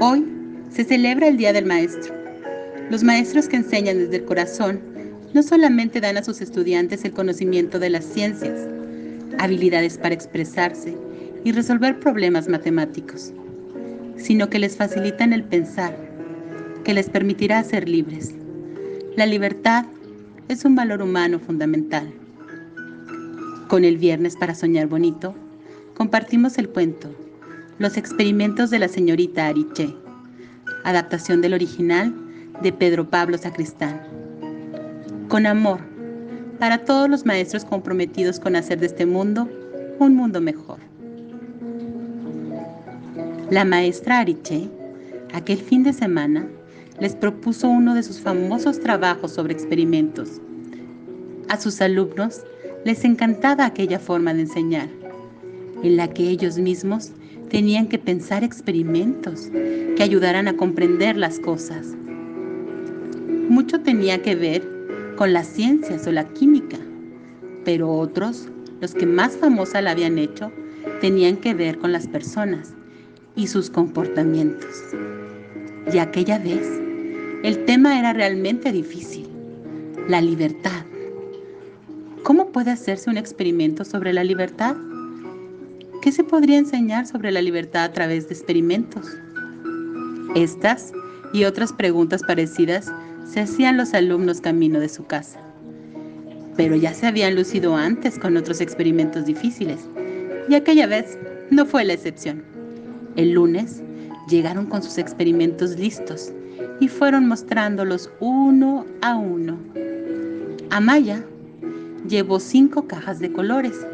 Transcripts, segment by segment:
Hoy se celebra el Día del Maestro. Los maestros que enseñan desde el corazón no solamente dan a sus estudiantes el conocimiento de las ciencias, habilidades para expresarse y resolver problemas matemáticos, sino que les facilitan el pensar, que les permitirá ser libres. La libertad es un valor humano fundamental. Con el viernes para soñar bonito, compartimos el cuento Los experimentos de la señorita Ariche, adaptación del original de Pedro Pablo Sacristán. Con amor, para todos los maestros comprometidos con hacer de este mundo un mundo mejor. La maestra Ariche, aquel fin de semana, les propuso uno de sus famosos trabajos sobre experimentos. A sus alumnos les encantaba aquella forma de enseñar, en la que ellos mismos tenían que pensar experimentos que ayudaran a comprender las cosas. Mucho tenía que ver con las ciencias o la química, pero otros, los que más famosa la habían hecho, tenían que ver con las personas y sus comportamientos. Y aquella vez, el tema era realmente difícil, la libertad. ¿Cómo puede hacerse un experimento sobre la libertad? ¿Qué se podría enseñar sobre la libertad a través de experimentos? Estas y otras preguntas parecidas se hacían los alumnos camino de su casa. Pero ya se habían lucido antes con otros experimentos difíciles, y aquella vez no fue la excepción. El lunes llegaron con sus experimentos listos y fueron mostrándolos uno a uno. Amaya llevó cinco cajas de colores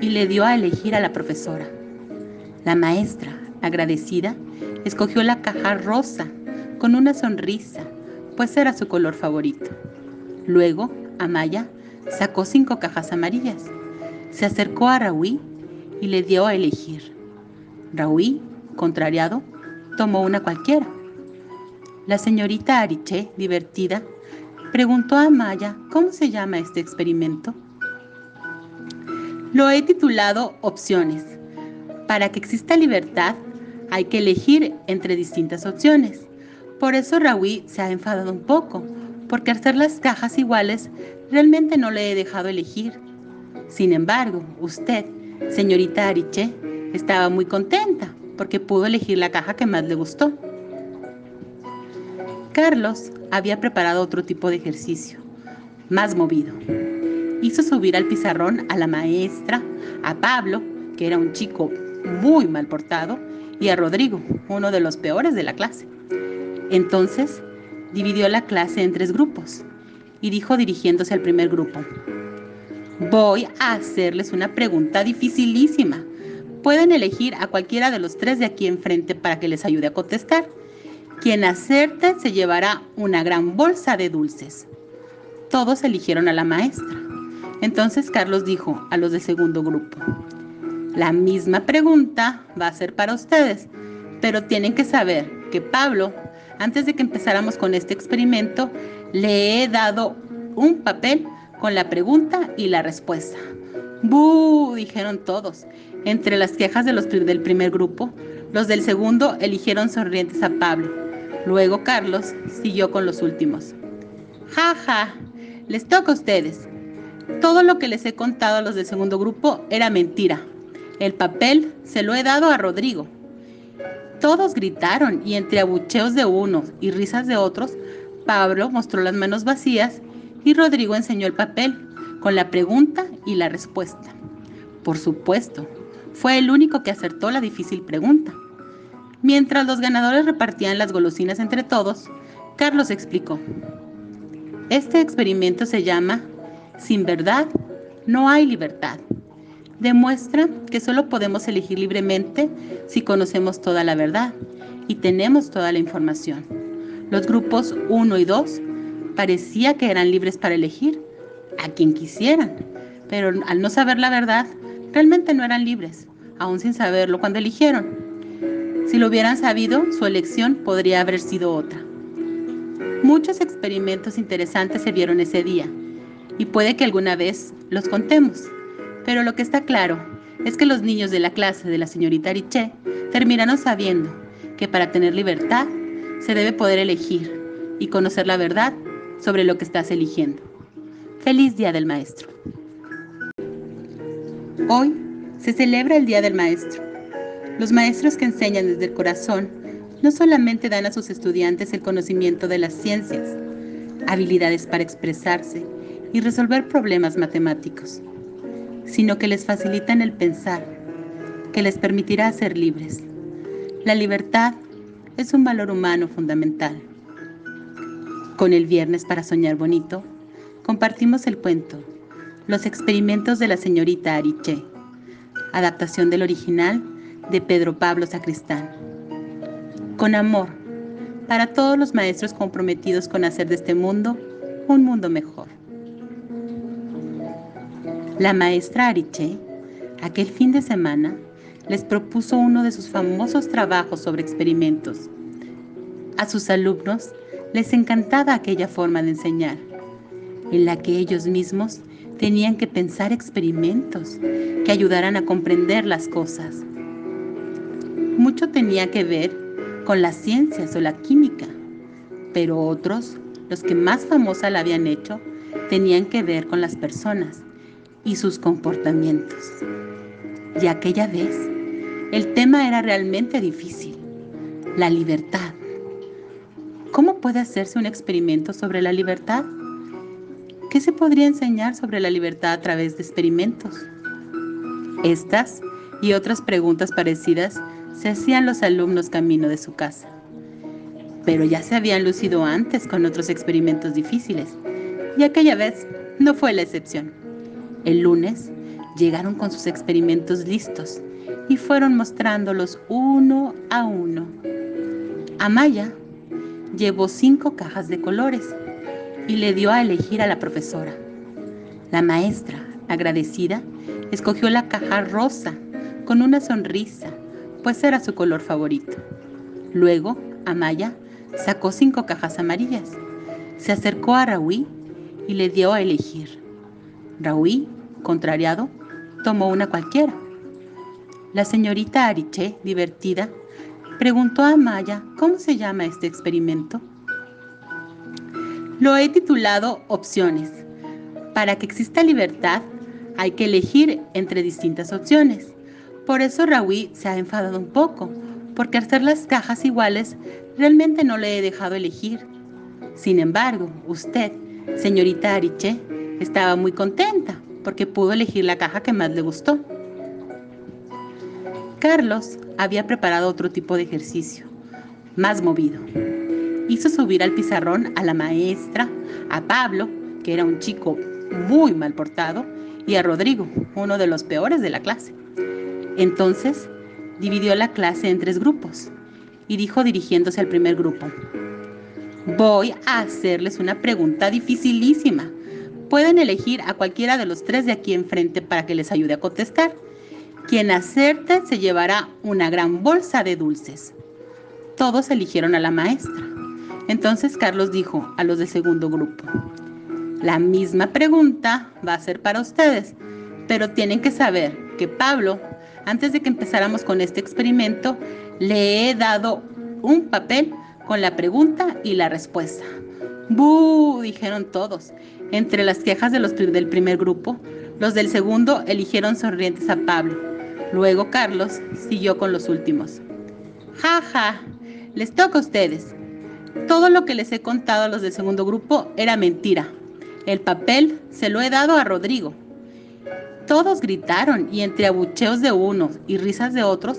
y le dio a elegir a la profesora. La maestra, agradecida, escogió la caja rosa con una sonrisa pues era su color favorito. Luego, Amaya sacó cinco cajas amarillas. Se acercó a Raúl y le dio a elegir. Raúl, contrariado, tomó una cualquiera. La señorita Ariche, divertida, preguntó a Amaya cómo se llama este experimento. Lo he titulado Opciones. Para que exista libertad, hay que elegir entre distintas opciones. Por eso Raúl se ha enfadado un poco, porque al hacer las cajas iguales, realmente no le he dejado elegir. Sin embargo, usted, señorita Ariche, estaba muy contenta porque pudo elegir la caja que más le gustó. Carlos había preparado otro tipo de ejercicio, más movido. Hizo subir al pizarrón a la maestra, a Pablo, que era un chico muy mal portado, y a Rodrigo, uno de los peores de la clase. Entonces, dividió la clase en tres grupos y dijo dirigiéndose al primer grupo, voy a hacerles una pregunta dificilísima. Pueden elegir a cualquiera de los tres de aquí enfrente para que les ayude a contestar. Quien acerte se llevará una gran bolsa de dulces. Todos eligieron a la maestra. Entonces Carlos dijo a los del segundo grupo, la misma pregunta va a ser para ustedes, pero tienen que saber que Pablo antes de que empezáramos con este experimento, le he dado un papel con la pregunta y la respuesta. ¡Bú! dijeron todos. Entre las quejas de los del primer grupo, los del segundo eligieron sonrientes a Pablo. Luego Carlos siguió con los últimos. ¡Ja, ja! Les toca a ustedes. Todo lo que les he contado a los del segundo grupo era mentira. El papel se lo he dado a Rodrigo. Todos gritaron y entre abucheos de unos y risas de otros, Pablo mostró las manos vacías y Rodrigo enseñó el papel con la pregunta y la respuesta. Por supuesto, fue el único que acertó la difícil pregunta. Mientras los ganadores repartían las golosinas entre todos, Carlos explicó. Este experimento se llama Sin verdad, no hay libertad demuestra que solo podemos elegir libremente si conocemos toda la verdad y tenemos toda la información. Los grupos 1 y 2 parecía que eran libres para elegir a quien quisieran, pero al no saber la verdad, realmente no eran libres, aún sin saberlo cuando eligieron. Si lo hubieran sabido, su elección podría haber sido otra. Muchos experimentos interesantes se vieron ese día y puede que alguna vez los contemos. Pero lo que está claro es que los niños de la clase de la señorita Riche terminaron sabiendo que para tener libertad se debe poder elegir y conocer la verdad sobre lo que estás eligiendo. Feliz Día del Maestro. Hoy se celebra el Día del Maestro. Los maestros que enseñan desde el corazón no solamente dan a sus estudiantes el conocimiento de las ciencias, habilidades para expresarse y resolver problemas matemáticos, sino que les facilitan el pensar, que les permitirá ser libres. La libertad es un valor humano fundamental. Con el viernes para soñar bonito, compartimos el cuento Los experimentos de la señorita Ariche, adaptación del original de Pedro Pablo Sacristán. Con amor, para todos los maestros comprometidos con hacer de este mundo un mundo mejor. La maestra Ariche, aquel fin de semana, les propuso uno de sus famosos trabajos sobre experimentos. A sus alumnos les encantaba aquella forma de enseñar, en la que ellos mismos tenían que pensar experimentos que ayudaran a comprender las cosas. Mucho tenía que ver con las ciencias o la química, pero otros, los que más famosa la habían hecho, tenían que ver con las personas y sus comportamientos. Y aquella vez, el tema era realmente difícil, la libertad. ¿Cómo puede hacerse un experimento sobre la libertad? ¿Qué se podría enseñar sobre la libertad a través de experimentos? Estas y otras preguntas parecidas se hacían los alumnos camino de su casa. Pero ya se habían lucido antes con otros experimentos difíciles, y aquella vez no fue la excepción. El lunes llegaron con sus experimentos listos y fueron mostrándolos uno a uno. Amaya llevó cinco cajas de colores y le dio a elegir a la profesora. La maestra, agradecida, escogió la caja rosa con una sonrisa, pues era su color favorito. Luego, Amaya sacó cinco cajas amarillas. Se acercó a Raúl y le dio a elegir. Raúl, contrariado, tomó una cualquiera. La señorita Ariche, divertida, preguntó a Maya cómo se llama este experimento. Lo he titulado Opciones. Para que exista libertad, hay que elegir entre distintas opciones. Por eso Raúl se ha enfadado un poco, porque hacer las cajas iguales, realmente no le he dejado elegir. Sin embargo, usted, señorita Ariche, estaba muy contenta porque pudo elegir la caja que más le gustó. Carlos había preparado otro tipo de ejercicio, más movido. Hizo subir al pizarrón a la maestra, a Pablo, que era un chico muy mal portado, y a Rodrigo, uno de los peores de la clase. Entonces, dividió la clase en tres grupos y dijo dirigiéndose al primer grupo, voy a hacerles una pregunta dificilísima. Pueden elegir a cualquiera de los tres de aquí enfrente para que les ayude a contestar. Quien acerte se llevará una gran bolsa de dulces. Todos eligieron a la maestra. Entonces Carlos dijo a los del segundo grupo, la misma pregunta va a ser para ustedes, pero tienen que saber que Pablo, antes de que empezáramos con este experimento, le he dado un papel con la pregunta y la respuesta. ¡Bú! dijeron todos. Entre las quejas de los del primer grupo, los del segundo eligieron sonrientes a Pablo. Luego Carlos siguió con los últimos. Ja, ja, les toca a ustedes. Todo lo que les he contado a los del segundo grupo era mentira. El papel se lo he dado a Rodrigo. Todos gritaron y entre abucheos de unos y risas de otros,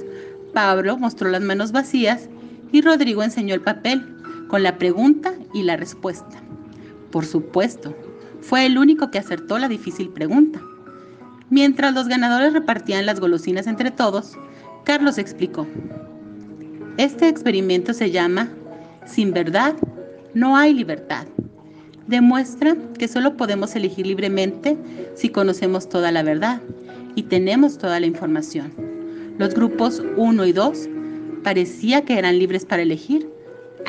Pablo mostró las manos vacías y Rodrigo enseñó el papel con la pregunta y la respuesta. Por supuesto, fue el único que acertó la difícil pregunta. Mientras los ganadores repartían las golosinas entre todos, Carlos explicó. Este experimento se llama Sin verdad, no hay libertad. Demuestra que solo podemos elegir libremente si conocemos toda la verdad y tenemos toda la información. Los grupos 1 y 2 parecía que eran libres para elegir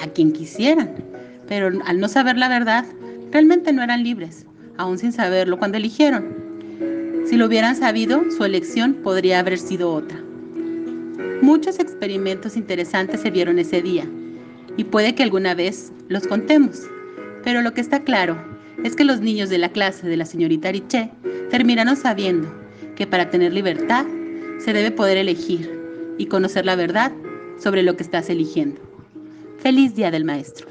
a quien quisieran, pero al no saber la verdad, realmente no eran libres, aún sin saberlo cuando eligieron. Si lo hubieran sabido, su elección podría haber sido otra. Muchos experimentos interesantes se vieron ese día y puede que alguna vez los contemos, pero lo que está claro es que los niños de la clase de la señorita Riche terminaron sabiendo que para tener libertad se debe poder elegir y conocer la verdad sobre lo que estás eligiendo. Feliz Día del Maestro.